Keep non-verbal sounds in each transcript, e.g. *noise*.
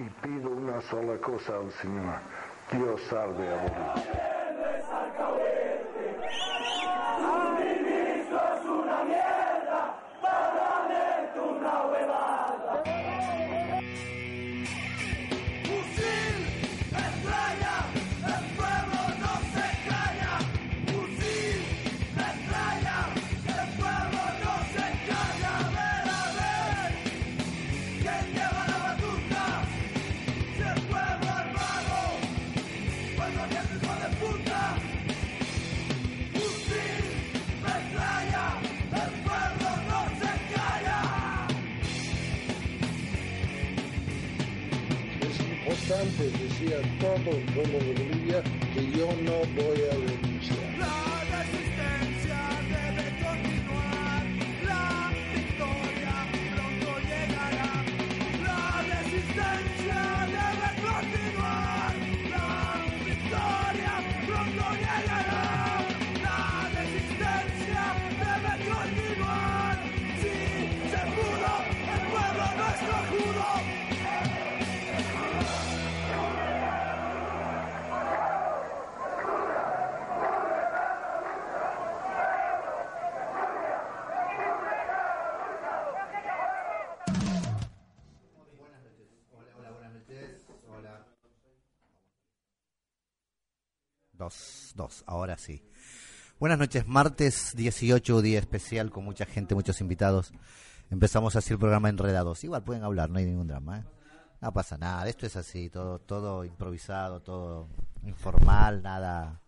Y pido una sola cosa al Señor. Dios salve a Bolivia. A todo el pueblo de yo no voy a dos, ahora sí. Buenas noches, martes 18, día especial con mucha gente, muchos invitados. Empezamos así el programa Enredados. Igual pueden hablar, no hay ningún drama. ¿eh? No pasa nada, esto es así, todo, todo improvisado, todo informal, nada.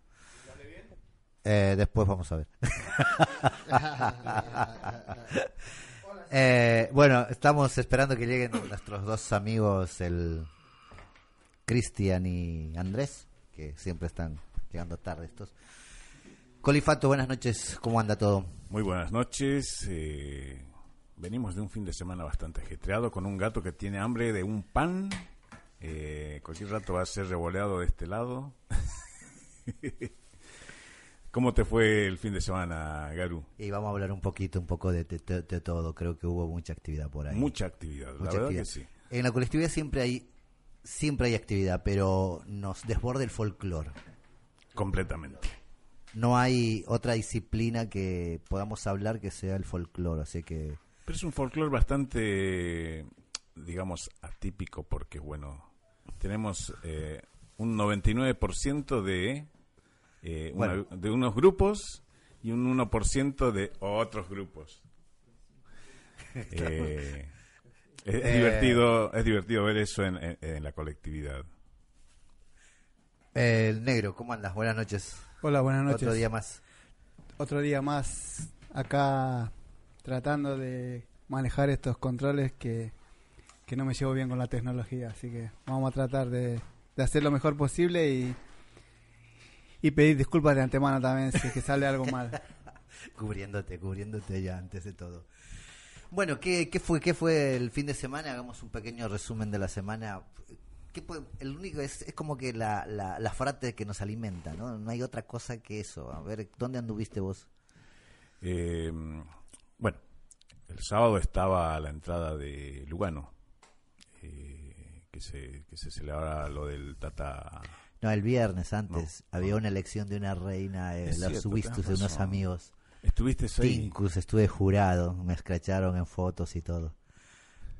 Eh, después vamos a ver. *laughs* Eh, bueno, estamos esperando que lleguen nuestros dos amigos, el Cristian y Andrés, que siempre están llegando tarde estos. Colifato, buenas noches, ¿cómo anda todo? Muy buenas noches. eh, venimos de un fin de semana bastante ajetreado con un gato que tiene hambre de un pan. eh, cualquier rato va a ser revoleado de este lado. *laughs* ¿Cómo te fue el fin de semana, Garu? Y vamos a hablar un poquito, un poco de, de- de- de todo, creo que hubo mucha actividad por ahí. Mucha actividad, la Mucha verdad actividad. que sí. En la colectividad siempre hay siempre hay actividad, pero nos desborda el folclore. Completamente. No hay otra disciplina que podamos hablar que sea el folclore, así que Pero es un folclore bastante, digamos, atípico porque, bueno, tenemos eh, un 99% de, eh, una- Bueno. de unos grupos y un 1% de otros grupos. *laughs* Eh, es, es Eh. divertido es divertido ver eso en, en- en la colectividad. Eh, el negro, ¿cómo andas? Buenas noches. Hola, buenas noches. Otro día más. Otro día más acá tratando de manejar estos controles que, que no me llevo bien con la tecnología. Así que vamos a tratar de, de hacer lo mejor posible y, y pedir disculpas de antemano también si es que sale algo mal. *laughs* cubriéndote, cubriéndote ya antes de todo. Bueno, ¿qué, qué fue qué fue el fin de semana? Hagamos un pequeño resumen de la semana. ¿Qué puede- el único es, es como que la, la, la frate que nos alimenta, ¿no? No hay otra cosa que eso. A ver, ¿dónde anduviste vos? Eh, bueno, el sábado estaba a la entrada de Lugano, eh, que, se, que se celebraba lo del Tata No, el viernes antes No, había no. una elección de una reina, eh, tenés de unos amigos. ¿Estuviste ahí? Tincus, estuve jurado, me escracharon en fotos y todo.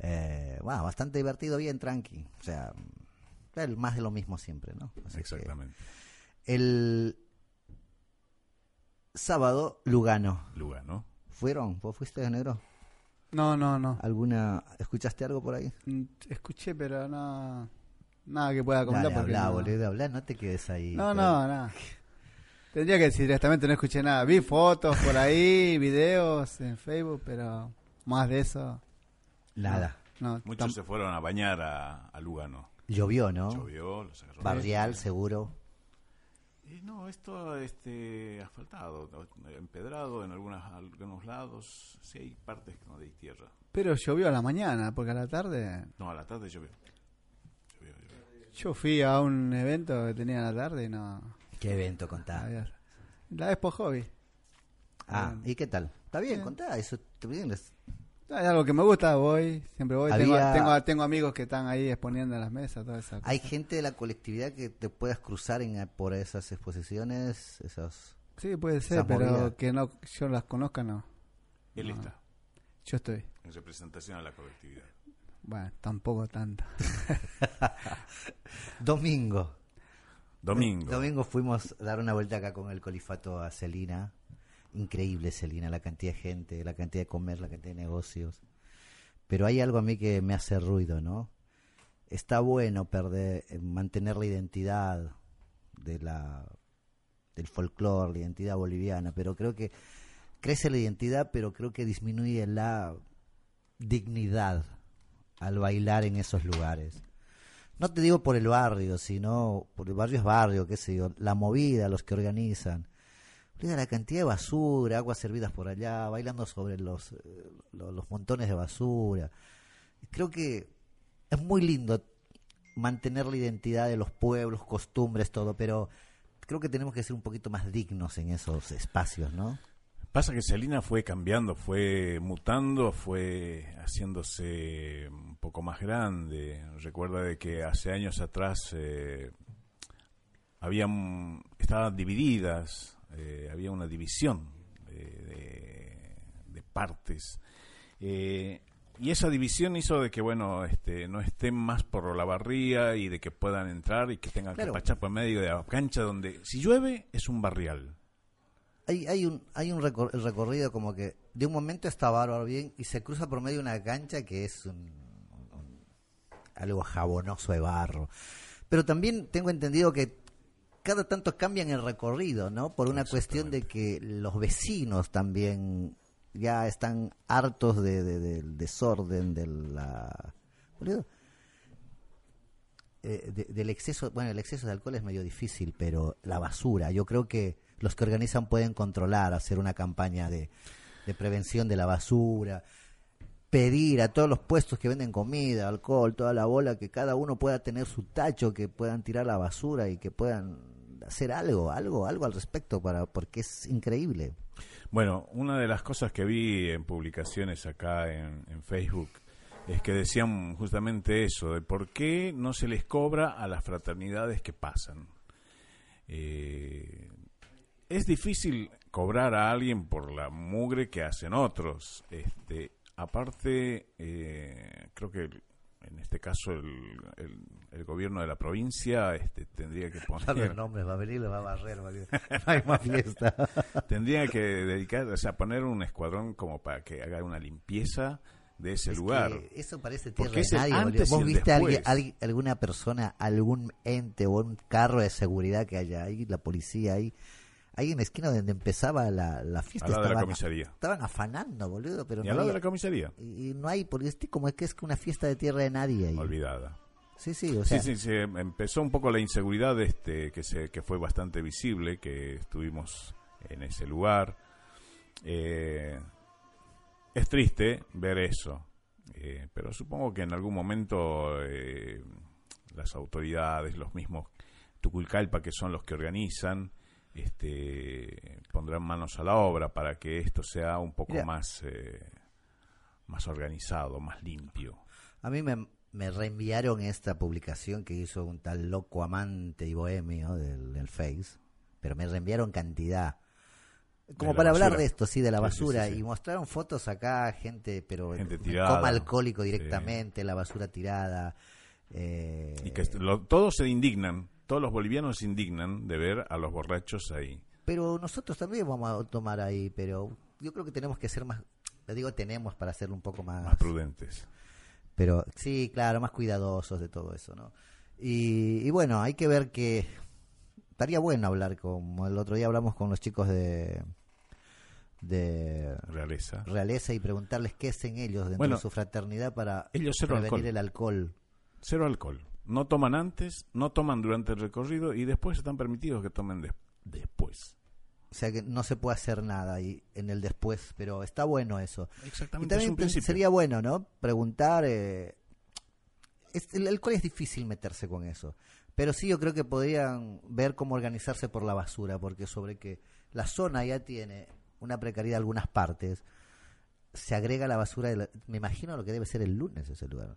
Eh, bastante divertido, bien tranqui. O sea, el más de lo mismo siempre, ¿no? Así Exactamente. el sábado, Lugano. Lugano. ¿Fueron? ¿Vos fuiste de negro? No, no, no. ¿Alguna, escuchaste algo por ahí? Mm, Escuché, pero no. Nada que pueda comentar Dale, porque. habla, no. boludo, habla, no te quedes ahí. No, pero- no, no. Tendría que decir directamente, no escuché nada. Vi fotos por ahí, *laughs* videos en Facebook, pero más de eso. Nada. No, Muchos se fueron a bañar a, a Lugano. Llovió, ¿no? Llovió, los agarró. Barrial, seguro. Y no, esto este, asfaltado, ¿no? empedrado en algunas, algunos lados. Sí, hay partes que no hay tierra. Pero llovió a la mañana, porque a la tarde... No, a la tarde llovió. Llovió, llovió. Yo fui a un evento que tenía a la tarde y no... ¿Qué evento contá? La Expo Hobby. Ah, ¿y qué tal? Está bien, Bien. contá, eso está bien. Algo que me gusta, voy, siempre voy. Tengo, Había- tengo, tengo amigos que están ahí exponiendo en las mesas, toda esa ¿Hay gente de la colectividad que te puedas cruzar en, por esas exposiciones? Esos... Sí, puede ser, Esas pero movidas. que no yo las conozca, no. Él No. está Yo estoy. en representación a la colectividad. Bueno, tampoco tanto. *laughs* Domingo. Domingo. Domingo fuimos a dar una vuelta acá con el colifato a Celina. Increíble Celina, la cantidad de gente, la cantidad de comer, la cantidad de negocios. Pero hay algo a mí que me hace ruido, ¿no? Está bueno perder, eh, mantener la identidad de la del folclore, la identidad boliviana, pero creo que crece la identidad, pero creo que disminuye la dignidad al bailar en esos lugares. No te digo por el barrio, sino por el barrio es barrio, qué sé yo, la movida, los que organizan. La cantidad de basura, aguas servidas por allá, bailando sobre los, eh, lo- los montones de basura. Creo que es muy lindo mantener la identidad de los pueblos, costumbres, todo, pero creo que tenemos que ser un poquito más dignos en esos espacios, ¿no? Pasa que Celina fue cambiando, fue mutando, fue haciéndose un poco más grande. Recuerda de que hace años atrás eh, habían, estaban divididas, eh, había una división eh, de, de partes. Eh, y esa división hizo de que, bueno, este, no estén más por la barría y de que puedan entrar y que tengan Claro. que pachar por medio de la cancha donde, si llueve, es un barrial. Hay, hay un, hay un recor- el recorrido como que de un momento está bárbaro bien y se cruza por medio de una cancha que es un- un- algo jabonoso de barro. Pero también tengo entendido que cada tanto cambian el recorrido, ¿no? Por una cuestión de que los vecinos también ya están hartos de, de- del desorden, de la... eh, de- del exceso, bueno, el exceso de alcohol es medio difícil, pero la basura, yo creo que los que organizan pueden controlar, hacer una campaña de, de prevención de la basura, pedir a todos los puestos que venden comida, alcohol, toda la bola, que cada uno pueda tener su tacho, que puedan tirar la basura y que puedan hacer algo, algo, algo al respecto para, porque es increíble. Bueno, una de las cosas que vi en publicaciones acá en, Facebook es que decían justamente eso, de por qué no se les cobra a las fraternidades que pasan. Eh, es difícil cobrar a alguien por la mugre que hacen otros. Este, aparte, eh, creo que en este caso el, el- el gobierno de la provincia este, tendría que *laughs* poner nombres, va a venir, lo va a barrer, *laughs* no hay más fiesta. *laughs* Tendría que dedicar, o sea, poner un escuadrón como para que haga una limpieza de ese Es lugar. eso parece tierra de nadie. antes ¿Vos viste a alguien- alguien- alguna persona, algún ente o un carro de seguridad que haya ahí, la policía ahí, ahí en la esquina donde empezaba la, la fiesta? Al lado de la estaban- comisaría. Estaban afanando, boludo, pero Y no al lado de había- la comisaría, y, y no hay, porque es como es que es una fiesta de tierra de nadie ahí. olvidada. Sí, sí, o sea, sí, sí, sí, empezó un poco la inseguridad este que se que fue bastante visible, que estuvimos en ese lugar. Eh, es triste ver eso, eh, pero supongo que en algún momento eh, las autoridades, los mismos Tuculcalpa, que son los que organizan, este, pondrán manos a la obra para que esto sea un poco Mira. más más organizado, más limpio. a mí me, me reenviaron esta publicación que hizo un tal loco amante y bohemio del, del Face, pero me reenviaron cantidad. Como para hablar de esto, sí, de la Sí, sí, sí, basura. sí. Y mostraron fotos acá, gente, pero Gente en tirada. coma alcohólico directamente, la basura tirada. eh, Y que lo- todos se indignan, todos los bolivianos se indignan de ver a los borrachos ahí. Pero nosotros también vamos a tomar ahí, pero yo creo que tenemos que ser más, le digo tenemos para hacerlo un poco más, más prudentes. Pero sí, claro, más cuidadosos de todo eso, ¿no? Y, y bueno, hay que ver que estaría bueno hablar, como el otro día hablamos con los chicos de de Realeza. realeza y preguntarles qué hacen ellos dentro Bueno, de su fraternidad para ellos cero prevenir alcohol. el alcohol. Cero alcohol. No toman antes, no toman durante el recorrido y después están permitidos que tomen des- después. O sea que no se puede hacer nada ahí en el después, pero está bueno eso. Y Exactamente. es también un pe- principio. sería bueno, ¿no? Preguntar. eh, es- el alcohol es difícil meterse con eso. Pero sí, yo creo que podrían ver cómo organizarse por la basura, porque sobre que la zona ya tiene una precariedad en algunas partes, se agrega la basura. de la- me imagino lo que debe ser el lunes ese lugar.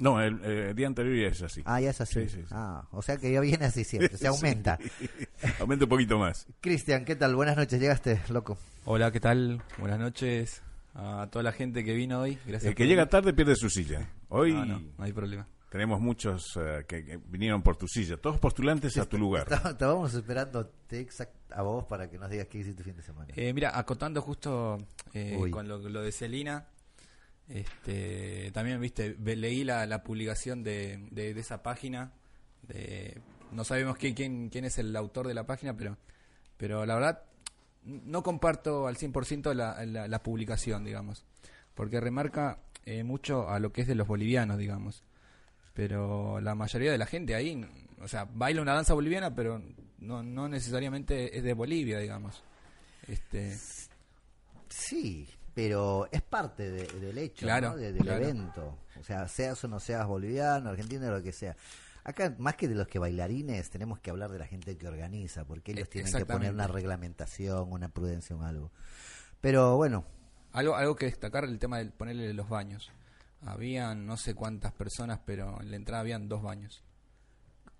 No, el, eh, día anterior ya es así. Ah, ya es así. Sí, sí, sí. Ah, o sea que ya viene así siempre, se *laughs* aumenta. *laughs* Aumenta un poquito más. Cristian, ¿qué tal? Buenas noches, llegaste, loco. Hola, ¿qué tal? Buenas noches a toda la gente que vino hoy. Gracias El que por llega venir. tarde pierde su silla. Hoy No, no, no hay problema. tenemos muchos eh, que, que vinieron por tu silla. Todos postulantes a tu lugar. Está- Estábamos esperando exact a vos para que nos digas qué hiciste fin de semana. Eh, mira, acotando justo eh, con lo, lo de Celina, este, también, viste, leí la, la publicación de, de- de esa página. De, no sabemos quién, quién, quién es el autor de la página, pero, pero la verdad no comparto al 100% la, la, la publicación, digamos, porque remarca eh, mucho a lo que es de los bolivianos, digamos. Pero la mayoría de la gente ahí, o sea, baila una danza boliviana, pero no, no necesariamente es de Bolivia, digamos. Este, Sí, pero es parte de- del hecho, Claro, ¿no? De- del claro. evento. O sea, seas o no seas boliviano, argentino, lo que sea. Acá, más que de los que bailarines, tenemos que hablar de la gente que organiza, porque ellos Eh, tienen que poner una reglamentación, una prudencia, un algo. Pero bueno, Algo, algo que destacar el tema de ponerle los baños. Habían no sé cuántas personas, pero en la entrada habían dos baños.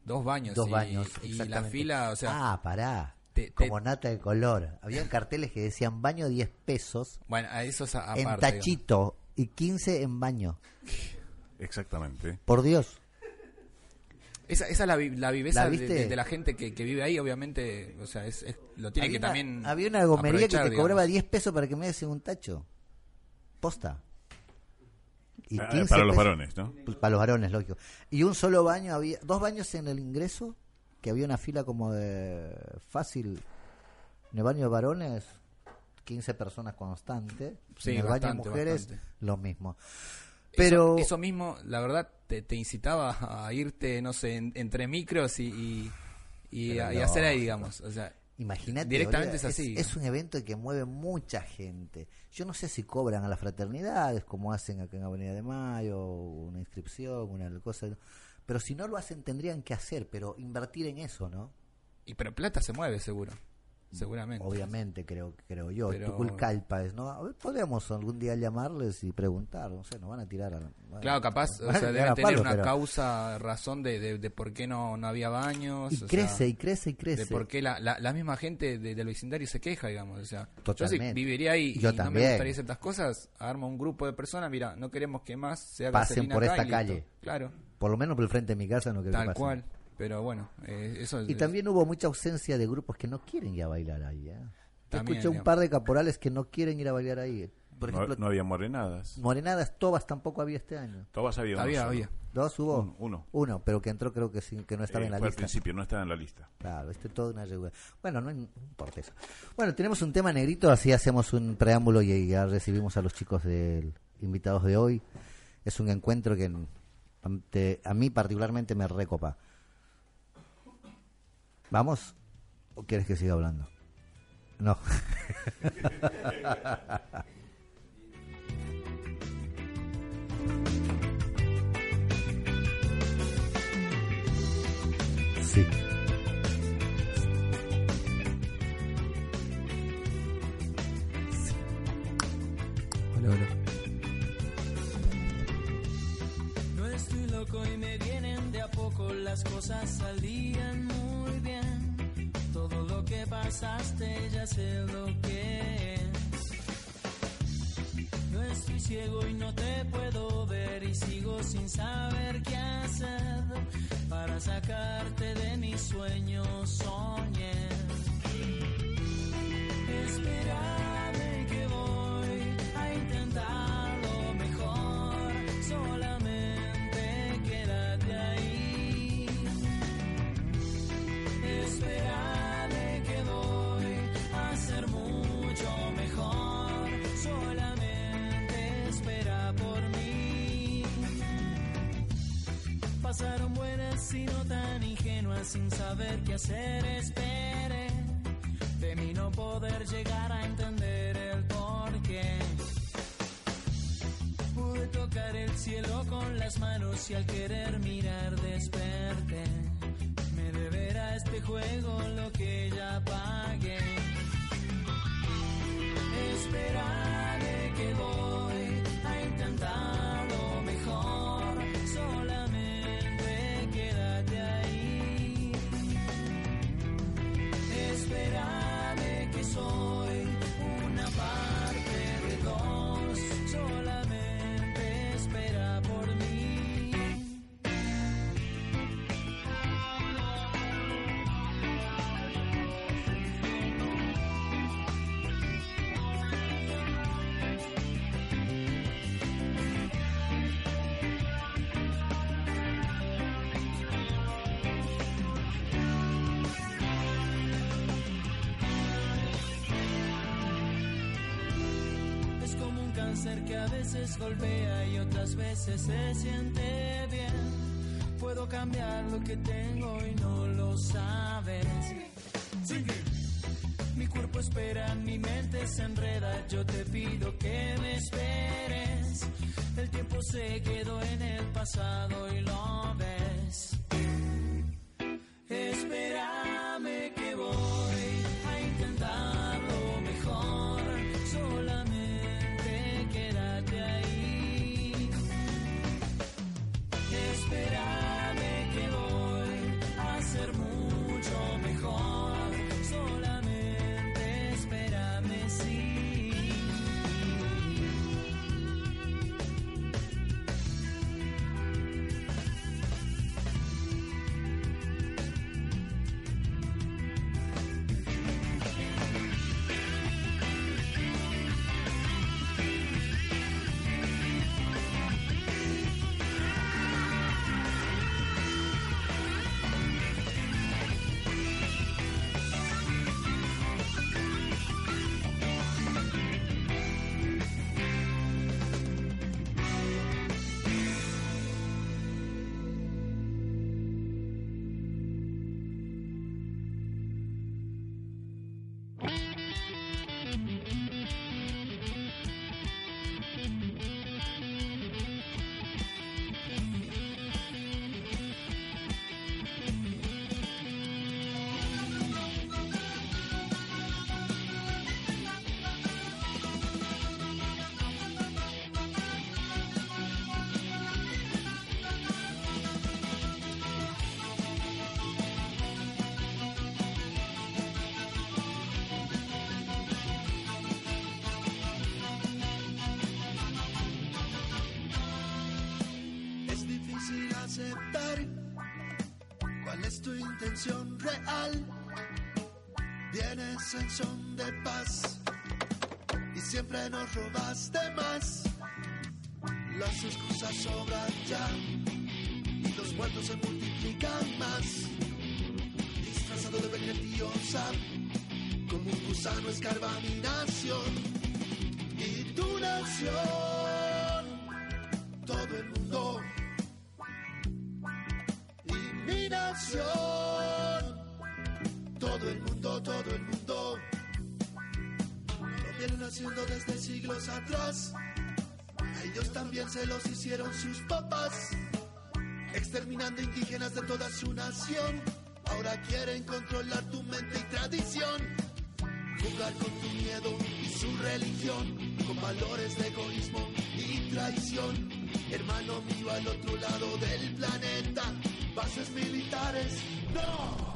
Dos baños. dos y, baños. Y la fila, o sea, Ah, pará. Te- te- Como nata de color. Habían carteles que decían baño 10 pesos bueno, a eso es a- en aparte. digamos. tachito y 15 en baño. Exactamente. Por Dios. Esa, esa es la, la viveza ¿La de, de- de la gente que, que vive ahí, obviamente. O sea, es, es- lo tiene había, que una, también. había una gomería que te aprovechar, cobraba digamos. 10 pesos para que me des en un tacho. Posta. Y Ah, 15 para los varones, ¿no? Para los varones, lógico. Y un solo baño, había dos baños en el ingreso, que había una fila como de fácil. En el baño de varones, 15 personas constantes. Sí, en el baño de mujeres, bastante. lo mismo. Pero Eso, mismo, la verdad, te, te incitaba a irte, no sé, en- entre micros y, y, y a- y hacer ahí, digamos. O sea, Imagínate, Directamente es así. Es, un evento que mueve mucha gente. Yo no sé si cobran a las fraternidades, como hacen acá en Avenida de Mayo, una inscripción, una cosa. Pero si no lo hacen, tendrían que hacer, pero invertir en eso, ¿no? y pero plata se mueve, seguro. Seguramente. Obviamente, creo creo yo. Pero- Tuculcalpas, ¿no? A ver, podríamos algún día llamarles y preguntar, no sé, nos van a tirar a... bueno, Claro, capaz, *laughs* o sea, deben tener palo, una pero- causa, razón de, de, de por qué no, no había baños. Y o crece, sea, y crece, y crece. de por qué la, la, la misma gente de- del vecindario se queja, digamos. O sea, yo Totalmente. si viviría ahí Yo y no me también. gustaría ciertas cosas, armo un grupo de personas, mira, no queremos que más se haga Pasen por esta calle. Claro, Por lo menos por el frente de mi casa no creo que tal pase. cual. Pero bueno, eh, eso Y es- también hubo mucha ausencia de grupos que no quieren ir a bailar ahí. ¿eh? También, escuché un digamos. par de caporales que no quieren ir a bailar ahí. Por No, ejemplo, no había morenadas. Morenadas, Tobas tampoco había este año. Todas había uno había. Dos hubo. Un- uno. Uno, pero que entró creo que sí, que no estaba Eh, en la fue lista. al principio, no estaba en la lista. Claro, este todo una regula- Bueno, no, no importa eso. Bueno, tenemos un tema negrito, así hacemos un preámbulo y ya recibimos a los chicos del invitados de hoy. Es un encuentro que a mí particularmente me recopa. ¿Vamos? ¿O quieres que siga hablando? No. *laughs* Sí. Sé lo que es. No estoy ciego y no te puedo ver y sigo sin saber qué hacer para sacarte de mis sueños. Soñé. Espérame pasaron buenas y tan ingenuas sin saber qué hacer. Esperé de mí no poder llegar a entender el porqué. Pude tocar el cielo con las manos y al querer mirar desperté. Me deberá este juego lo que ya pagué. Esperaré que voy veces se siente bien. Puedo cambiar lo que tengo y no lo sabes. Mi cuerpo espera, mi mente se enreda. Yo te pido que me esperes. El tiempo se quedó en el pasado y lo En son de paz y siempre nos robaste más. Las excusas sobran ya y los muertos se multiplican más. Disfrazado de vengetiosa, como un gusano escarba mi nación y tu nación todo el mundo y mi nación. A ellos también se los hicieron sus papás. Exterminando indígenas de toda su nación. Ahora quieren controlar tu mente y tradición. Jugar con tu miedo y su religión. Con valores de egoísmo y traición. Hermano mío al otro lado del planeta. Bases militares. ¡No!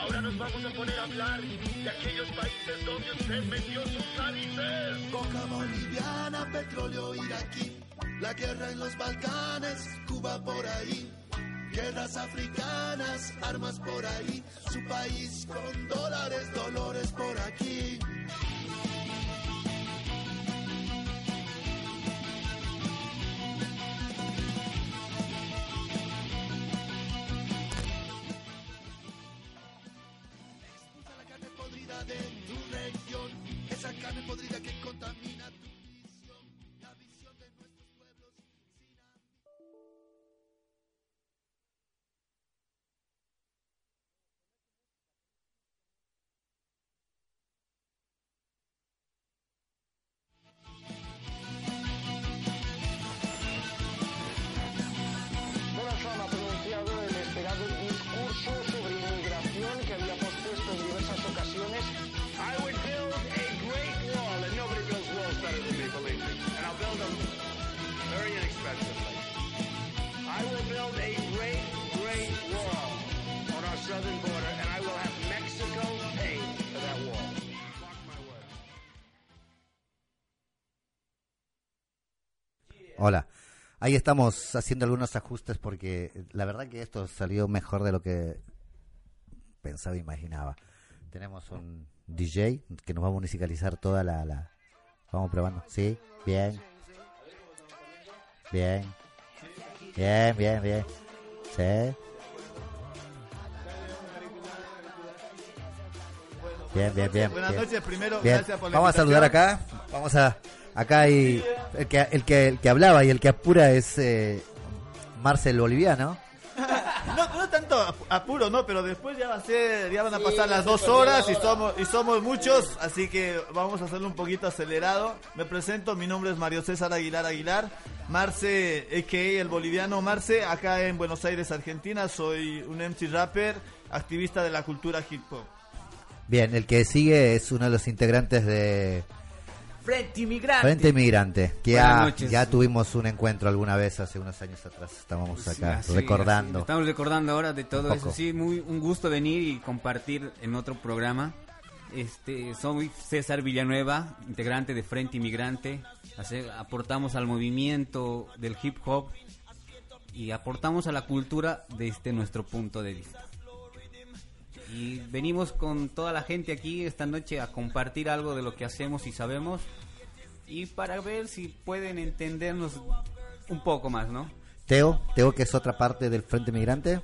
Ahora nos vamos a poner a hablar de aquellos países donde usted metió sus narices. Coca boliviana, petróleo iraquí, la guerra en los Balcanes, Cuba por ahí, guerras africanas, armas por ahí, su país con dólares, dolores por aquí. Hola. Ahí estamos haciendo algunos ajustes porque la verdad que esto salió mejor de lo que pensaba e imaginaba. Tenemos un DJ que nos va a musicalizar toda la... la... Vamos probando. Sí, bien. Bien. Bien, bien, bien. Sí. Bien, bien, bien. Buenas noches, primero, Bien. gracias por la Vamos a saludar acá. Vamos a acá hay el que el que el que hablaba y el que apura es eh, Marcel Boliviano. *laughs* No, no tanto ap- apuro, no, pero después ya va a ser, ya van a pasar las dos horas y somos y somos muchos, así que vamos a hacerlo un poquito acelerado. Me presento, mi nombre es Mario César Aguilar Aguilar, Marce, a.k.a. el boliviano Marce, acá en Buenos Aires, Argentina. Soy un MC rapper, activista de la cultura hip hop. Bien, el que sigue es uno de los integrantes de Frente Inmigrante. Frente Inmigrante, que ya, tuvimos un encuentro alguna vez hace unos años atrás. Estábamos acá Así, recordando. así. Estamos recordando ahora de todo eso. Sí, muy un gusto venir y compartir en otro programa. Este, soy César Villanueva, integrante de Frente Inmigrante. Hace- aportamos al movimiento del hip hop y aportamos a la cultura desde nuestro punto de vista. Y venimos con toda la gente aquí esta noche a compartir algo de lo que hacemos y sabemos y para ver si pueden entendernos un poco más, ¿no? Teo, Teo que es otra parte del Frente Migrante.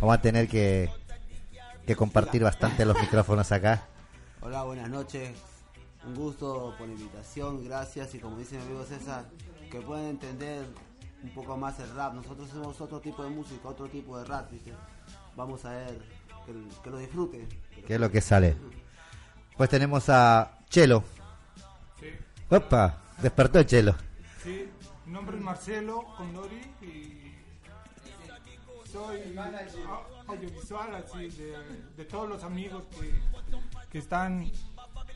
Vamos a tener que, que compartir bastante los micrófonos acá. Hola, buenas noches. Un gusto por la invitación, gracias. Y como dice mi amigo César, que puedan entender un poco más el rap. Nosotros somos otro tipo de música, otro tipo de rap, ¿viste? Vamos a ver, que, que lo disfruten. ¿Qué es lo que sale? Pues tenemos a Chelo. Sí. Opa, despertó Chelo. Sí, mi nombre es Marcelo Condori y soy audiovisual así de, de todos los amigos que, que están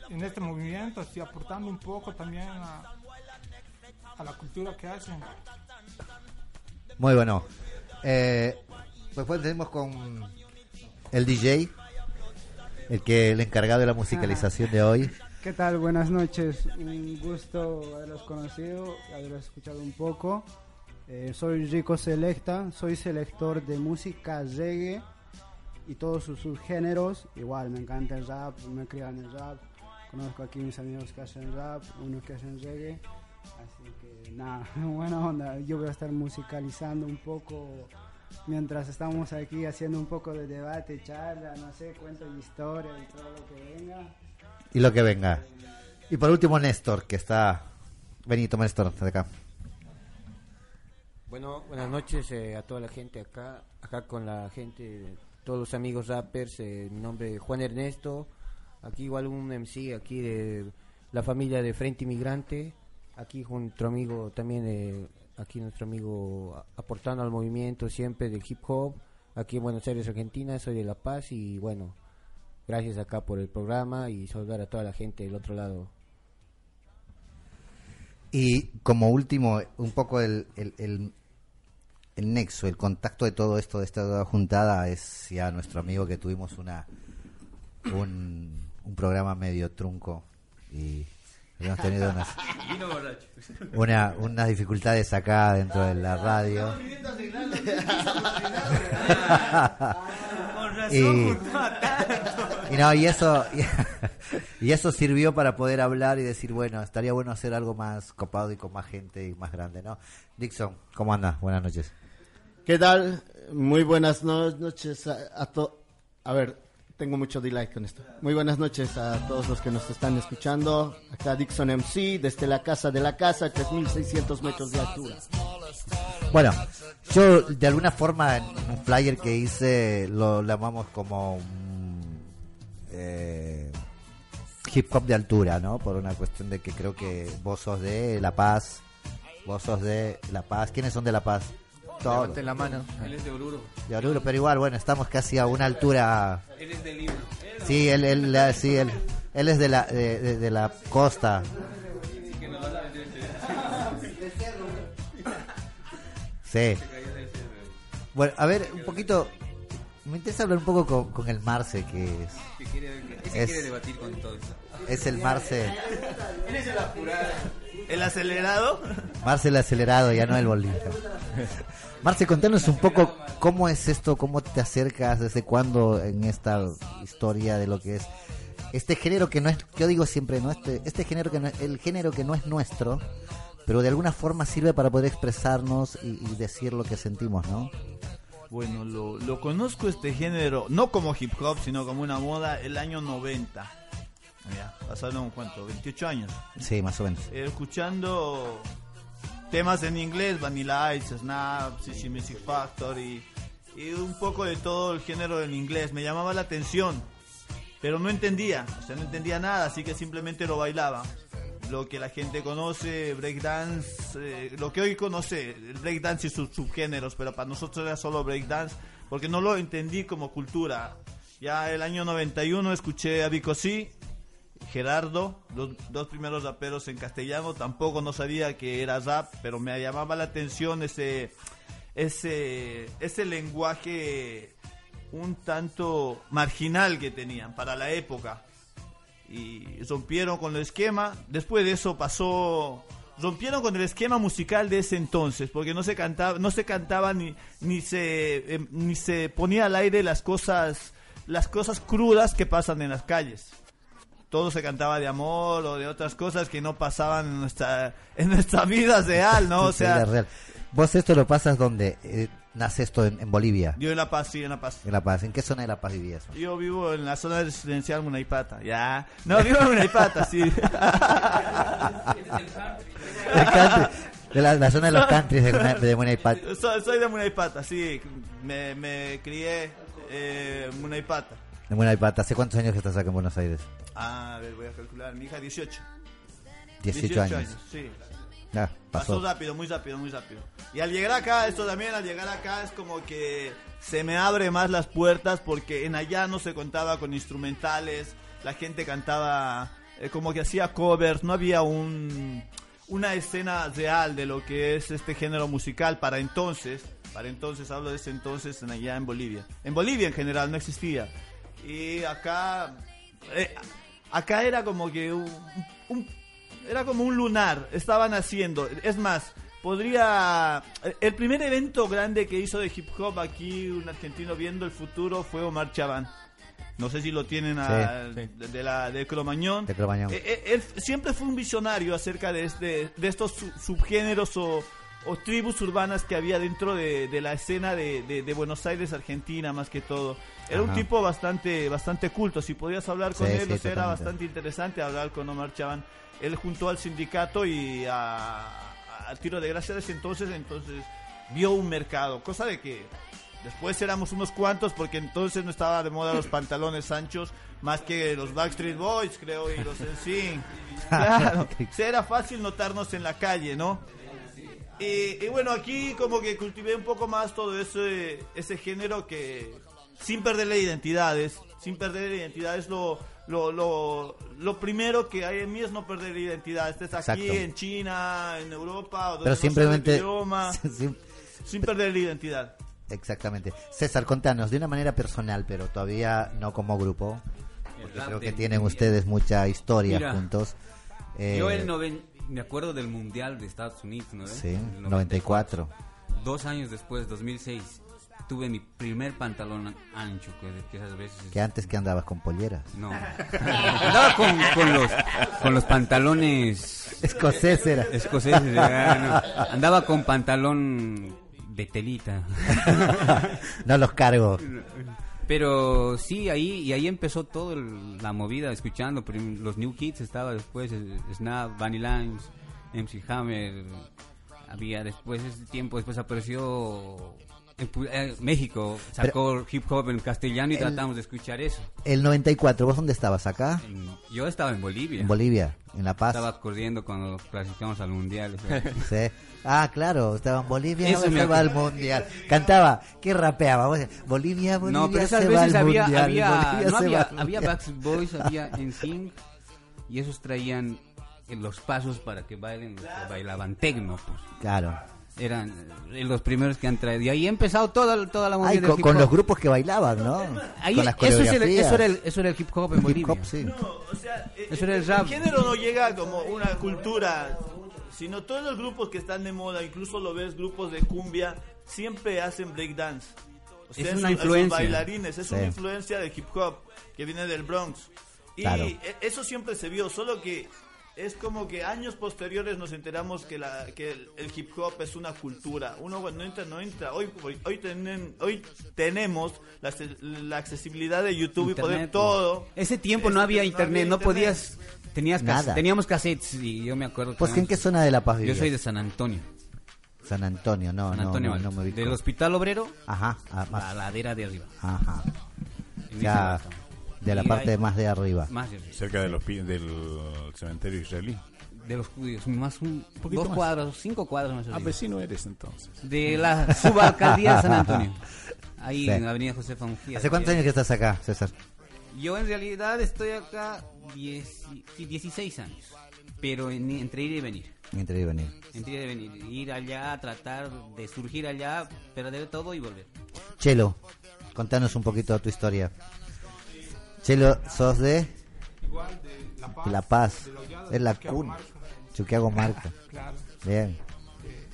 en este movimiento, así aportando un poco también a, a la cultura que hacen. Muy bueno. Eh, pues pues tenemos con el DJ, el que el encargado de la musicalización de hoy. ¿Qué tal? Buenas noches. Un gusto haberlos conocido, haberlos escuchado un poco. Eh, soy Rico Selecta, soy selector de música reggae y todos sus subgéneros. Igual, me encanta el rap, me crié en el rap. Conozco aquí mis amigos que hacen rap, unos que hacen reggae. Así que nada, *laughs* buena onda. Yo voy a estar musicalizando un poco mientras estamos aquí haciendo un poco de debate, charla, no sé, cuento de historia y todo lo que venga. Y lo que venga. Y por último Néstor, que está... Vení, toma Néstor, de acá. Bueno, buenas noches eh, a toda la gente acá, acá con la gente, todos los amigos rappers, eh, mi nombre es Juan Ernesto, aquí igual un MC aquí de la familia de Frente Inmigrante, aquí con nuestro amigo también, eh, aquí nuestro amigo aportando al movimiento siempre del hip hop, aquí en Buenos Aires, Argentina, soy de La Paz y bueno, gracias acá por el programa y saludar a toda la gente del otro lado. Y como último, un poco el, el, el, el nexo, el contacto de todo esto, de esta juntada, es ya nuestro amigo que tuvimos una un, un programa medio trunco y habíamos tenido unas, *laughs* una, unas dificultades acá dentro de la radio. *laughs* Con razón, y, y no, y eso *laughs* y, eso sirvió para poder hablar y decir, bueno, estaría bueno hacer algo más copado y con más gente y más grande, ¿no? Dixon, ¿cómo andas? Buenas noches. ¿Qué tal? Muy buenas no- noches a, a to- A ver, tengo mucho delay con esto. Muy buenas noches a todos los que nos están escuchando. Acá Dixon MC, desde la casa de la casa, 3600 metros de altura. Bueno, yo de alguna forma en un flyer que hice lo llamamos como eh, hip hop de altura, ¿no? Por una cuestión de que creo que vos sos de La Paz, vos sos de La Paz. ¿Quiénes son de La Paz? Todos. Levanten la mano. Él es de Oruro. De Oruro, pero igual, bueno, estamos casi a una altura. Él es de Lima. Sí, él, él, la- sí, él, él es de la, de, de- de la costa. Sí. Bueno, a ver, un poquito. Me interesa hablar un poco con, con el Marce, que es. Que quiere, ese Es- quiere debatir con todos. Es el Marce. Él es el apurado. ¿El acelerado? Marce el acelerado, ya no el bolígrafo. Marce, contanos un poco cómo es esto, cómo te acercas, desde cuándo en esta historia de lo que es este género que no es, yo digo siempre, no este, este género que no es, el género que no es nuestro, pero de alguna forma sirve para poder expresarnos y, y decir lo que sentimos, ¿no? Bueno, lo, lo conozco este género, no como hip hop, sino como una moda, el año 90. Ya, pasaron cuánto, 28 años. Sí, más o menos. Eh, escuchando temas en inglés, Vanilla Ice, Snap, CC Music Factory y un poco de todo el género en inglés. Me llamaba la atención, pero no entendía, o sea, no entendía nada, así que simplemente lo bailaba. Lo que la gente conoce, breakdance, eh, lo que hoy conoce, el breakdance y sus subgéneros, pero para nosotros era solo breakdance, porque no lo entendí como cultura. Ya el año 91 escuché a Vico C, Gerardo, los dos primeros raperos en castellano, tampoco no sabía que era rap, pero me llamaba la atención ese ese ese lenguaje un tanto marginal que tenían para la época y rompieron con el esquema. Después de eso pasó rompieron con el esquema musical de ese entonces porque no se cantaba no se cantaba ni ni se eh, ni se ponía al aire las cosas las cosas crudas que pasan en las calles todo se cantaba de amor o de otras cosas que no pasaban en nuestra *laughs* en nuestra vida real no o sea real. Vos esto lo pasas donde eh, nace esto en, en Bolivia, yo en La Paz sí en La Paz en La Paz. ¿En qué zona de La Paz vivías? Yo vivo en la zona residencial Munaipata, ya. No, vivo en Munaipata, sí. *laughs* El country, de la, la zona de los countries de, de Munaipata. soy, soy de Munaipata, sí. Me, me crié eh, en. De Munaipata. ¿Hace cuántos años que estás acá en Buenos Aires? Ah, a ver, voy a calcular. Mi hija, 18. 18, años. sí. Ah, Pasó pasó. rápido, muy rápido, muy rápido. Y al llegar acá, esto también, al llegar acá es como que se me abre más las puertas porque en allá no se contaba con instrumentales, la gente cantaba eh, como que hacía covers, no había un una escena real de lo que es este género musical para entonces, para entonces hablo de ese entonces en allá en Bolivia. En Bolivia en general no existía. Y acá eh, acá era como que un, un- era como un lunar, estaban haciendo, es más, podría el primer evento grande que hizo de hip hop aquí un argentino viendo el futuro fue Omar Chaván. No sé si lo tienen a- Sí, De, de la de Cromañón. De Cromañón. Eh, eh, él siempre fue un visionario acerca de este de estos su- subgéneros o, o tribus urbanas que había dentro de, de la escena de, de- de Buenos Aires, Argentina, más que todo. Era un tipo bastante bastante culto. Si podías hablar con Sí, él, sí, o sea, era bastante interesante hablar con Omar Chaván. Él juntó al sindicato y a, a tiro de gracia de ese entonces, entonces vio un mercado, cosa de que después éramos unos cuantos porque entonces no estaba de moda los pantalones anchos más que los Backstreet Boys, creo, y los NSYNC. *laughs* Claro, era fácil notarnos en la calle, ¿no? Y, y bueno, aquí como que cultivé un poco más todo ese, ese género que sin perder la identidad, es- sin perder la identidad es lo, lo, lo, lo primero que hay en mí es no perder la identidad. Estés aquí Exacto. en China, en Europa, o donde Pero no simplemente- idioma, *laughs* Sim- sin perder la identidad. Exactamente. César, contanos de una manera personal, pero todavía no como grupo, porque creo que tienen ustedes mucha historia Mira, juntos. Eh, Yo el noven- me acuerdo del Mundial de Estados Unidos, ¿no? Sí, El 94. Dos años después, 2006, tuve mi primer pantalón ancho, que, que esas veces... Que antes que andabas con polleras. No. *laughs* Andaba con, con los, con los pantalones... Escoceses era. Escoceses, no. Andaba con pantalón de telita. *laughs* No los cargo. Pero sí, ahí y ahí empezó toda la movida, escuchando. Los New Kids estaba después, eh, Snap, Bunny Lines, MC Hammer. Había después, ese tiempo, después apareció eh, eh, México, sacó hip hop en castellano y El- tratamos de escuchar eso. El 94, ¿vos dónde estabas? ¿Acá? Yo estaba en Bolivia. En Bolivia, en La Paz. Estaba corriendo cuando clasificamos al mundial. *laughs* Sí. Ah, claro, estaba en Bolivia, Eso se va al mundial. Cantaba, ¿qué rapeaba? Bolivia, Bolivia, No, pero esas se va veces al había, mundial, había, Bolivia no había, había. Backstreet Boys, *laughs* había NSYNC y esos traían los pasos para que bailen, los que bailaban tecno, pues. Claro. Eran eh, los primeros que han traído. Y ahí ha empezado toda, toda la movida Ay, con, los grupos que bailaban, ¿no? Ahí, con las eso, es el- eso era el, eso era el hip hop en Hip Bolivia. hop, sí. O sea, eh, Eso era el el rap. género no llega como una cultura, sino todos los grupos que están de moda, incluso lo ves grupos de cumbia, siempre hacen breakdance. O Es sea, una su- sus influencia. bailarines, es Sí. una influencia del hip hop que viene del Bronx. Y Claro. e- eso siempre se vio, solo que es como que años posteriores nos enteramos que, la, que el, el hip hop es una cultura. Uno cuando entra, no entra. Hoy, hoy, hoy, tenen- hoy tenemos la, acce- la accesibilidad de YouTube y poder todo. Ese tiempo no había no internet, no podías... Tenías cas- Nada. teníamos cassettes y yo me acuerdo. Pues, ¿en qué zona de La Paz Yo soy de San Antonio. San Antonio, no, San no, Antonio, no, no me ubico. del Hospital Obrero Ajá, más. a la ladera de arriba. Ajá. Ya. De la Y parte ahí- más de arriba. Más de arriba. Cerca de los del cementerio israelí. De los judíos, más un, poquito dos más. cuadros, cinco cuadros más Ah, vecino eres entonces. De la subalcaldía de San Antonio. Ahí Sí. en la avenida Josefa Mujía. ¿Hace cuántos años que estás acá, César? Yo en realidad estoy acá 10 sí, 16 años. Pero en- entre ir y venir. Entre y venir. Entre ir y venir. Ir allá, tratar de surgir allá, perder todo y volver. Chelo, contanos un poquito tu historia. Chelo, sos de Igual de La Paz. La Paz, de es la cuna. Chuquiago Marca. *laughs* Claro. Bien.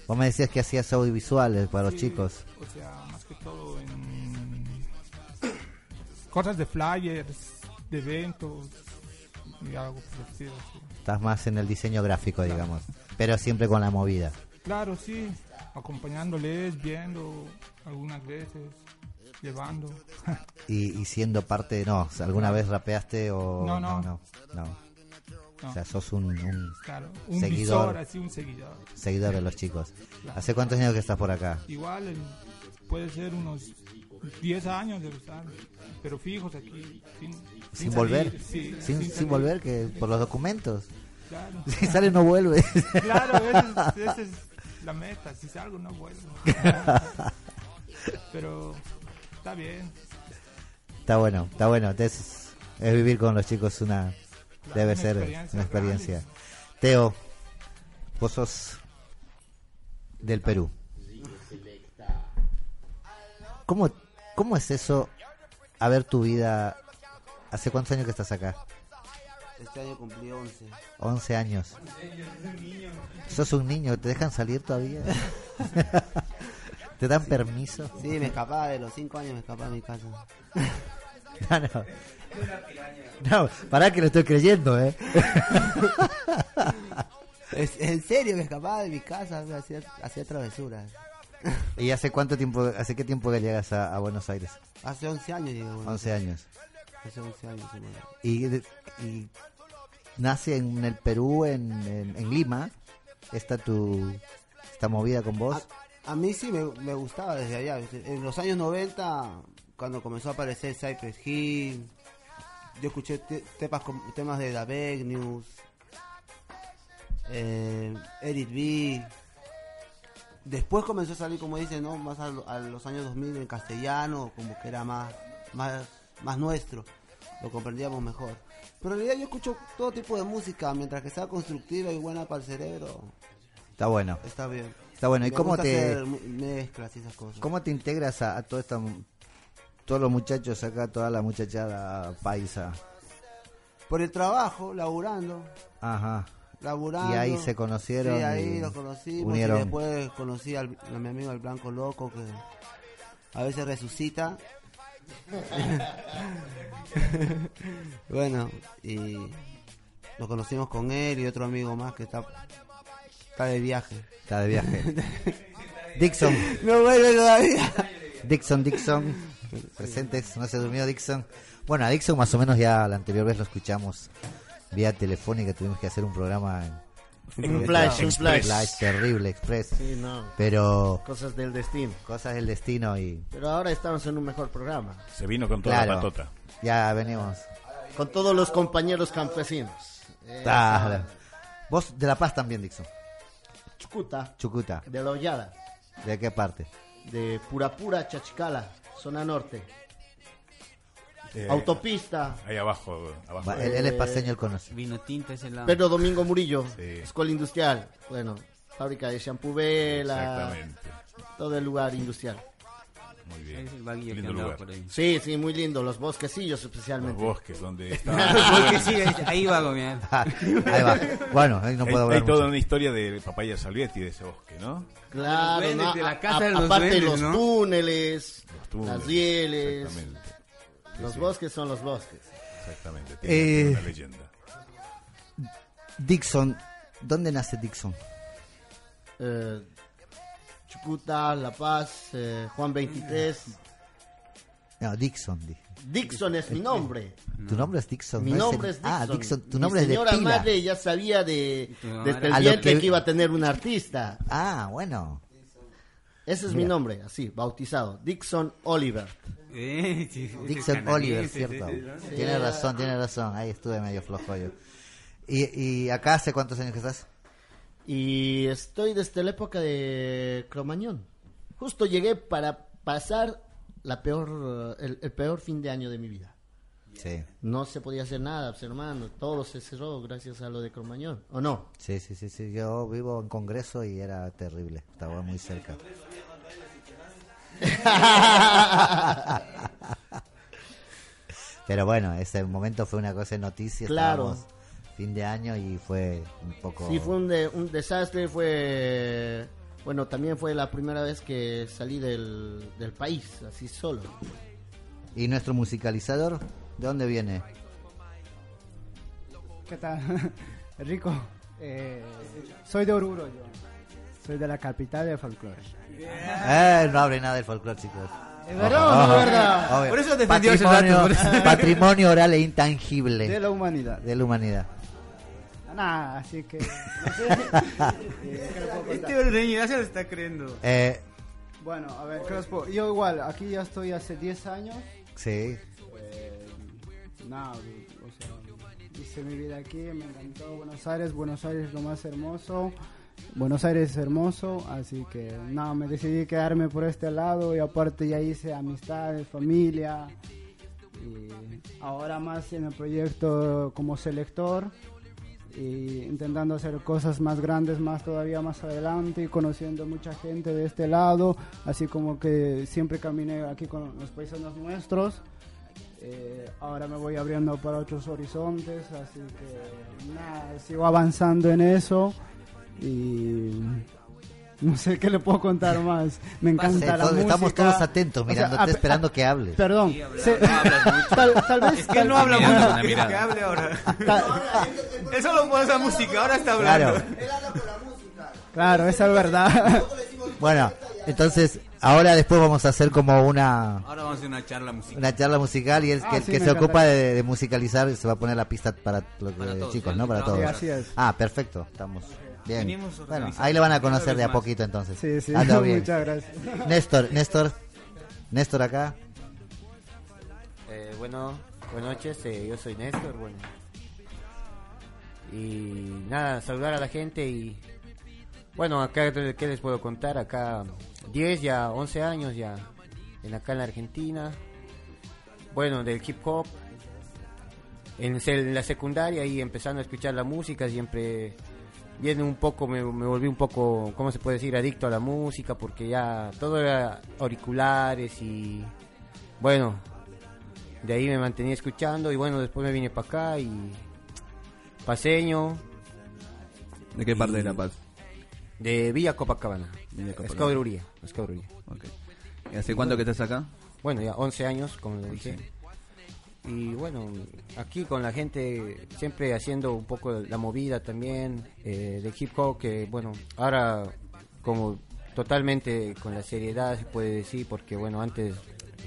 Vos me decías que hacías audiovisuales para los Sí, chicos. O sea, más que todo en cosas de flyers, de eventos y algo estilo, sí. Estás más en el diseño gráfico, digamos. Pero siempre con la movida. Claro, sí, acompañándoles, viendo algunas veces, llevando. Y, y siendo parte, no, ¿alguna vez rapeaste o No, no. no? no. No. O sea, sos un, un Claro, un seguidor, visor, así, un seguidor. seguidor de los chicos. Claro. ¿Hace cuántos años que estás por acá? Igual puede ser unos 10 años de estar, pero fijos aquí, sin, Sin salir, volver, sí, sin, sin volver, que por los documentos. Claro. *laughs* Si sale no vuelve. Claro, esa es, esa es la meta. Si salgo, no vuelvo. *laughs* Pero está bien. Está bueno, está bueno. Es, es vivir con los chicos una debe una ser experiencia una experiencia. grande. Teo, vos sos del Perú. ¿Cómo, ¿Cómo es eso? A ver tu vida. ¿Hace cuántos años que estás acá? Este año cumplí 11. 11 años. Sos un niño, ¿te dejan salir todavía? *laughs* ¿Te dan permiso? Sí, me escapaba de los 5 años, me escapaba de mi casa. No, *laughs* no. No, pará que lo estoy creyendo, ¿eh? *laughs* Es- en serio, me escapaba de mi casa, me hacía, hacía travesuras. ¿Y hace cuánto tiempo, hace qué tiempo que llegas a, a Buenos Aires? Hace 11 años llegué. a Buenos 11 años. Hace 11 años. Y, y nace en el Perú, en, en, en Lima, esta tu esta movida con vos. A mí sí me, me gustaba desde allá. ¿viste? En los años 90, cuando comenzó a aparecer Cypress Hill, yo escuché te- temas, de The Big News, eh, Edit B. Después comenzó a salir, como dicen, ¿no? más a los años 2000 en castellano, como que era más, más, más nuestro, lo comprendíamos mejor. Pero en realidad yo escucho todo tipo de música, mientras que sea constructiva y buena para el cerebro, Está bueno. está bien. Está bueno. ¿Y Me cómo te mezclas esas cosas. cómo te integras a, a todo esta todos los muchachos acá, toda la muchachada paisa? Por el trabajo, laburando. Ajá. Laburando. Y ahí se conocieron Sí, ahí y nos conocimos. unieron. Y después conocí al, a mi amigo el Blanco Loco que a veces resucita. *laughs* bueno, y nos conocimos con él y otro amigo más que está, está de viaje. Está de viaje. *laughs* Dixon. No vuelve todavía. Dixon, Dixon. presentes, no se durmió Dixon. Bueno, a Dixon más o menos ya la anterior vez lo escuchamos vía telefónica, tuvimos que hacer un programa en, Un flash, un flash. terrible, express. Sí, no. Pero Cosas del destino. cosas del destino y Pero ahora estamos en un mejor programa. Se vino con toda Claro. la patota. ya venimos. Con todos los compañeros campesinos. Eh, Claro. Vos de La Paz también, Dixon. Chucuta, Chucuta. de la Hollada, ¿De qué parte? de Purapura, Chachicala, zona norte. Eh, Autopista, Ahí abajo. abajo Va, él, él es paseño, él conoce. Vino tinta ese lado. Pedro Domingo Murillo, Sí. Escuela Industrial. Bueno, fábrica de shampoo Vela, Exactamente. todo el lugar industrial. Muy bien. Es el vaguillo que Lindo lugar. por ahí. Sí, sí, muy lindo, los bosquecillos Los especialmente. bosques donde *laughs* está. ahí va, *laughs* bien. *laughs* Ahí va. Bueno, ahí no hay, puedo hay hablar toda mucho. una historia de Papaya Salvietti de ese bosque, ¿no? Claro, Los duendes ¿no? de la A- casa a- de los aparte duendes, los ¿no? túneles, Los túneles, las rieles, Exactamente. Sí, los sí, bosques son los bosques. Exactamente. Tiene, Eh, tiene una leyenda. Dixon, ¿dónde nace Dixon? Eh, Chucuta, La Paz, eh, Juan 23. No, Dixon. dije. Dixon es mi nombre. Tu nombre es Dixon. Mi no nombre el- es Dixon. Ah, Dixon. Tu Mi nombre es de señora pila. madre ya sabía de, desde el vientre que- que... iba a tener un artista. Ah, bueno. Ese es mi nombre, así, bautizado. Dixon Oliver. Eh, Dixon Oliver, cierto. sí. Tiene razón, tiene razón. Ahí estuve medio flojo yo. ¿Y, y acá hace cuántos años que estás? Y estoy desde la época de Cromañón. Justo llegué para pasar la peor, el, el peor fin de año de mi vida. Sí. No se podía hacer nada, pues, hermano. Todo se cerró gracias a lo de Cromañón. ¿O no? Sí, sí, sí, sí. Yo vivo en Congreso y era terrible. Estaba muy cerca. *laughs* Pero bueno, ese momento fue una cosa de noticias. Claro. estábamos Fin de año y fue un poco. Sí, fue un, de- un desastre. Fue. Bueno, también fue la primera vez que salí del, del país, así solo. ¿Y nuestro musicalizador? ¿De dónde viene? ¿Qué tal? *laughs* Rico. Eh, soy de Oruro yo. Soy de la capital del folclore. Eh, no hable nada del folclore, chicos. ¿Es verdad o no es verdad? Obvio. Por eso defendió ese patrimonio, dato, por eso. patrimonio oral e intangible De la humanidad. de la humanidad. *laughs* Nada, así que. no sé. *laughs* Eh. Este ordeño se lo está creyendo. Eh, Bueno, a ver, ¿qué les puedo- Yo igual, aquí ya estoy hace 10 años. sí. Eh, nada, o sea, hice mi vida aquí, me encantó Buenos Aires, Buenos Aires es lo más hermoso, Buenos Aires es hermoso, así que nada, me decidí quedarme por este lado y aparte ya hice amistades, familia y ahora más en el proyecto como selector y intentando hacer cosas más grandes más todavía más adelante y conociendo mucha gente de este lado así como que siempre caminé aquí con los paisanos nuestros. Eh, ahora me voy abriendo para otros horizontes, así que nada, sigo avanzando en eso y *laughs* no sé qué le puedo contar más. Me encanta Sí, la todos- música. estamos todos atentos, O sea, mirándote, a- esperando que hables. Perdón, Sí, habla- se- no hablas mucho. *laughs* tal, tal vez Es que tal- él no habla mucho. la Que, hable ahora. *laughs* tal- Él solo pone esa música, ahora está hablando. Claro. claro, esa es verdad. Bueno, entonces ahora después vamos a hacer como una Ahora vamos a hacer una charla musical. una charla musical y el Ah, que, sí, que me se ocupa de, de musicalizar se va a poner la pista para los Para eh, todos, chicos, sí, ¿no? Para sí, todos. así es. Ah, perfecto, estamos bien. Bueno, ahí le van a conocer de a poquito entonces. Sí, sí, Ah, todo *laughs* bien. muchas gracias. Néstor, Néstor, Néstor acá. Eh, bueno, buenas noches, eh, yo soy Néstor, bueno. Y nada, saludar a la gente y... Bueno, acá, ¿qué les puedo contar? Acá 10, ya 11 años ya, en acá en la Argentina. Bueno, del hip hop. En la secundaria y empezando a escuchar la música, siempre viene un poco, me, me volví un poco, ¿cómo se puede decir? Adicto a la música, porque ya todo era auriculares y... Bueno, de ahí me mantenía escuchando y bueno, después me vine para acá y paseño. ¿De qué parte de La Paz? De Villa Copacabana. Villa Copacabana. Escaururía, Escaururía. Ok. ¿Y hace cuánto que estás acá? Bueno, ya 11 años, como le 11. dije. Y bueno, aquí con la gente siempre haciendo un poco la movida también eh, de hip hop, que bueno, ahora como totalmente con la seriedad se puede decir, porque bueno, antes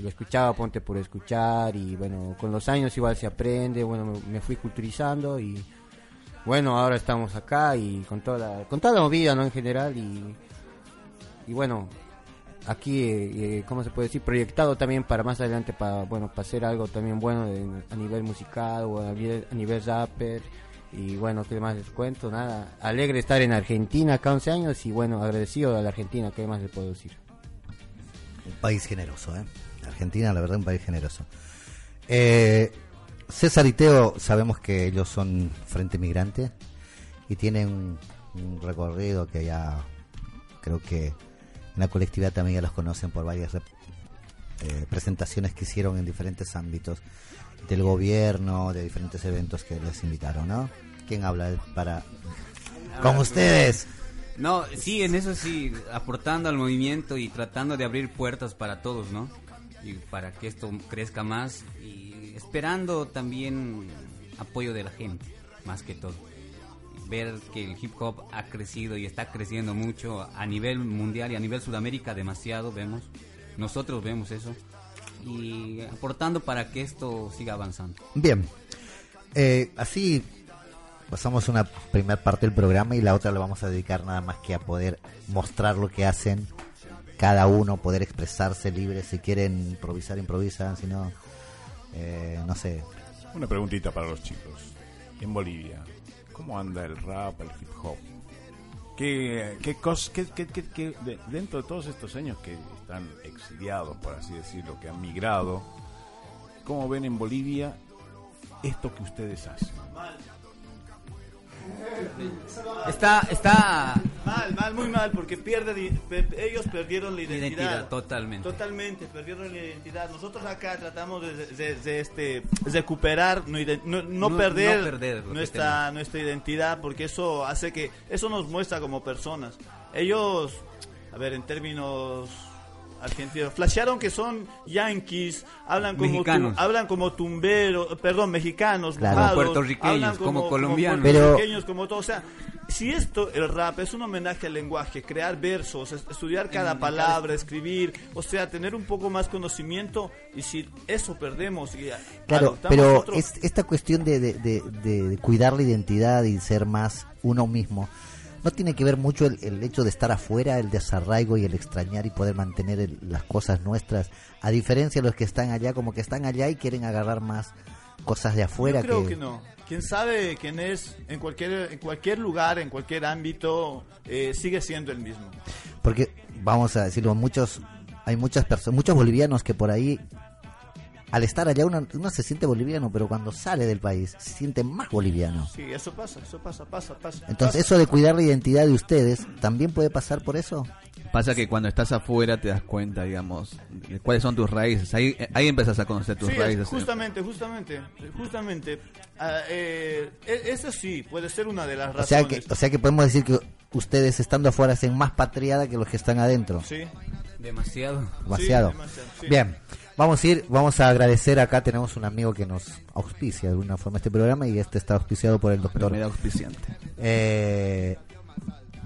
lo escuchaba ponte por escuchar y bueno, con los años igual se aprende, bueno, me, fui culturizando y bueno, ahora estamos acá y con toda la, con toda la movida, ¿no? En general y, y bueno, aquí, eh, ¿cómo se puede decir? Proyectado también para más adelante, para, bueno, para hacer algo también bueno a nivel musical o a nivel, a nivel rapper. Y bueno, ¿qué más les cuento? Nada, alegre estar en Argentina acá 11 años y bueno, agradecido a la Argentina, ¿qué más les puedo decir? Un país generoso, ¿eh? Argentina, la verdad, un país generoso. Eh, César y Teo, sabemos que ellos son Frente Migrante y tienen un, un recorrido que ya creo que en la colectividad también ya los conocen por varias eh, presentaciones que hicieron en diferentes ámbitos del gobierno, de diferentes eventos que les invitaron, ¿no? ¿Quién habla para con ustedes? No, sí, en eso sí, aportando al movimiento y tratando de abrir puertas para todos, ¿no? Y para que esto crezca más y esperando también apoyo de la gente, más que todo. Ver que el hip hop ha crecido y está creciendo mucho a nivel mundial y a nivel Sudamérica demasiado, vemos. Nosotros vemos eso. Y aportando para que esto siga avanzando. Bien, Eh, así pasamos una primera parte del programa y la otra la vamos a dedicar nada más que a poder mostrar lo que hacen cada uno, poder expresarse libre. Si quieren improvisar, improvisan, si no, eh, no sé. Una preguntita para los chicos. En Bolivia, ¿cómo anda el rap, el hip hop? ¿Qué, qué, cos- qué- qué- qué- qué- de- dentro de todos estos años que están exiliados, por así decirlo, que han migrado, ¿cómo ven en Bolivia esto que ustedes hacen? Está, está Mal, mal, muy mal, porque pierde, ellos perdieron la identidad. Identidad, totalmente. Totalmente, perdieron la identidad. Nosotros acá tratamos de, de- de, este, recuperar, no, perder, no nuestra, nuestra identidad, porque eso hace que, eso nos muestra como personas. Ellos, a ver, en términos argentinos, flashearon que son yanquis, hablan como, tu- Mexicanos. hablan como tumberos, perdón, mexicanos, Claro. mojados, Como puertorriqueños, hablan como colombianos. Pero- puertorriqueños, como todo, o sea, si esto, el rap, es un homenaje al lenguaje, crear versos, es- estudiar cada palabra, escribir, o sea, tener un poco más conocimiento, y si eso perdemos y Claro, adoptamos pero otro- es, esta cuestión de, de- de- de cuidar la identidad y ser más uno mismo, ¿no tiene que ver mucho el, el hecho de estar afuera, el desarraigo y el extrañar y poder mantener el- las cosas nuestras, a diferencia de los que están allá, como que están allá y quieren agarrar más cosas de afuera Yo creo que... no. Quién sabe quién es en cualquier en cualquier lugar, en cualquier ámbito, eh, sigue siendo el mismo. Porque, vamos a decirlo, muchos hay muchas personas, muchos bolivianos que por ahí, al estar allá uno, uno se siente boliviano, pero cuando sale del país se siente más boliviano. Sí, eso pasa, eso pasa, pasa, pasa. Entonces, pasa. eso de cuidar la identidad de ustedes, ¿también puede pasar por eso? Pasa que cuando estás afuera te das cuenta, digamos, de cuáles son tus raíces. Ahí, ahí empezás a conocer tus Sí, raíces. justamente, justamente, justamente. Eh, e- eso sí, puede ser una de las O razones. sea que, o sea que podemos decir que ustedes estando afuera hacen más patriada que los que están adentro. Sí. Demasiado. Demasiado. Sí, demasiado, sí. Bien, vamos a ir, vamos a agradecer acá, tenemos un amigo que nos auspicia de alguna forma este programa y este está auspiciado por el doctor Primer auspiciante. eh,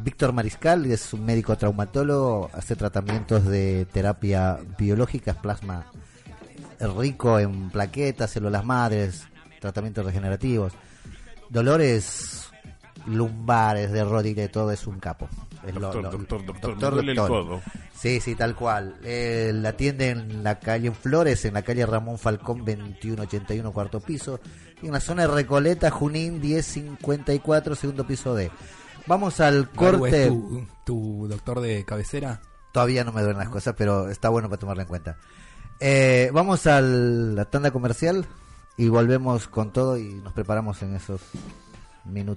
Víctor Mariscal, es un médico traumatólogo, hace tratamientos de terapia biológica, plasma rico en plaquetas, células madres, tratamientos regenerativos, dolores lumbares de rodilla y todo, es un capo. Es lo- Doctor, lo- doctor, doctor, duele el codo. Sí, sí, tal cual. Eh, la atiende en la calle Flores, en la calle Ramón Falcón 2181, cuarto piso. Y en la zona de Recoleta, Junín 1054, segundo piso D. Vamos al corte. ¿es tu, tu doctor de cabecera? Todavía no me duelen las cosas, pero está bueno para tomarlo en cuenta. Eh, vamos a la tanda comercial y volvemos con todo y nos preparamos en esos minutos.